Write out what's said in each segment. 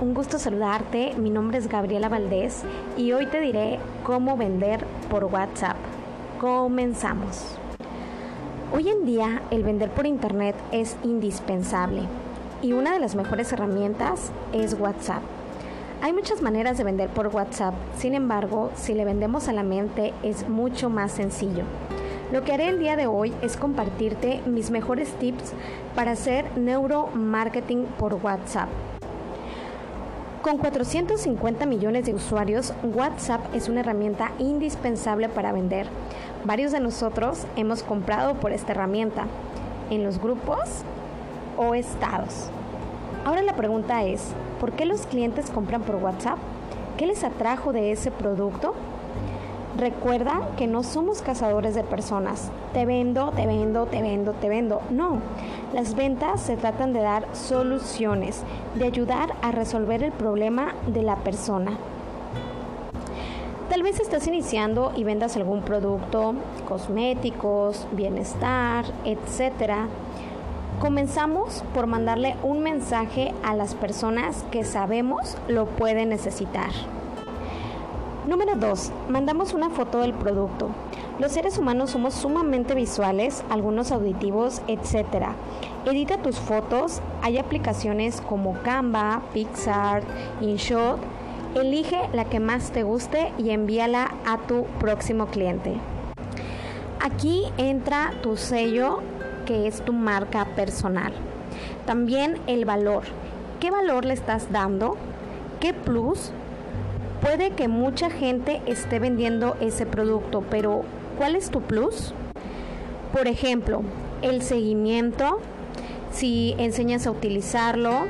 un gusto saludarte. Mi nombre es Gabriela Valdés y hoy te diré cómo vender por WhatsApp. Comenzamos. Hoy en día el vender por Internet es indispensable y una de las mejores herramientas es WhatsApp. Hay muchas maneras de vender por WhatsApp, sin embargo, si le vendemos a la mente es mucho más sencillo. Lo que haré el día de hoy es compartirte mis mejores tips para hacer neuromarketing por WhatsApp. Con 450 millones de usuarios, WhatsApp es una herramienta indispensable para vender. Varios de nosotros hemos comprado por esta herramienta, en los grupos o estados. Ahora la pregunta es, ¿por qué los clientes compran por WhatsApp? ¿Qué les atrajo de ese producto? Recuerda que no somos cazadores de personas. Te vendo, te vendo, te vendo, te vendo. No, las ventas se tratan de dar soluciones, de ayudar a resolver el problema de la persona. Tal vez estás iniciando y vendas algún producto, cosméticos, bienestar, etc. Comenzamos por mandarle un mensaje a las personas que sabemos lo pueden necesitar. Número 2. Mandamos una foto del producto. Los seres humanos somos sumamente visuales, algunos auditivos, etc. Edita tus fotos. Hay aplicaciones como Canva, Pixar, InShot. Elige la que más te guste y envíala a tu próximo cliente. Aquí entra tu sello que es tu marca personal. También el valor. ¿Qué valor le estás dando? ¿Qué plus? Puede que mucha gente esté vendiendo ese producto, pero ¿cuál es tu plus? Por ejemplo, el seguimiento, si enseñas a utilizarlo,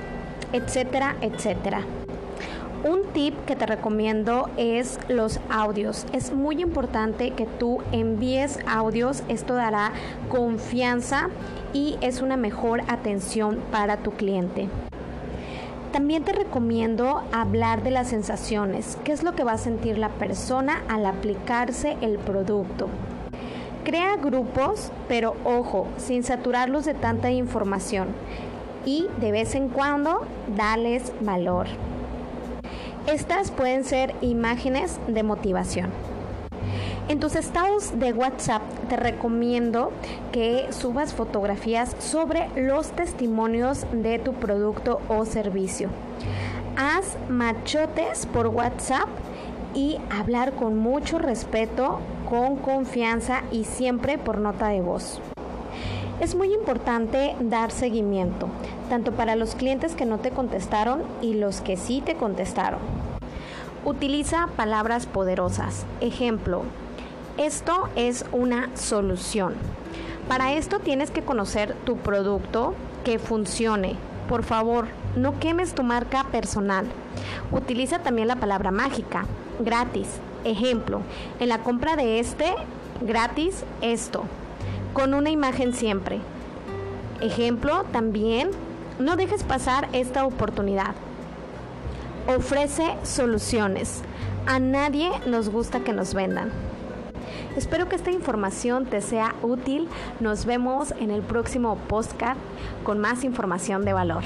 etcétera, etcétera. Un tip que te recomiendo es los audios. Es muy importante que tú envíes audios. Esto dará confianza y es una mejor atención para tu cliente. También te recomiendo hablar de las sensaciones, qué es lo que va a sentir la persona al aplicarse el producto. Crea grupos, pero ojo, sin saturarlos de tanta información. Y de vez en cuando, dales valor. Estas pueden ser imágenes de motivación. En tus estados de WhatsApp te recomiendo que subas fotografías sobre los testimonios de tu producto o servicio. Haz machotes por WhatsApp y hablar con mucho respeto, con confianza y siempre por nota de voz. Es muy importante dar seguimiento, tanto para los clientes que no te contestaron y los que sí te contestaron. Utiliza palabras poderosas. Ejemplo, esto es una solución. Para esto tienes que conocer tu producto que funcione. Por favor, no quemes tu marca personal. Utiliza también la palabra mágica, gratis. Ejemplo, en la compra de este, gratis esto con una imagen siempre. Ejemplo, también, no dejes pasar esta oportunidad. Ofrece soluciones. A nadie nos gusta que nos vendan. Espero que esta información te sea útil. Nos vemos en el próximo podcast con más información de valor.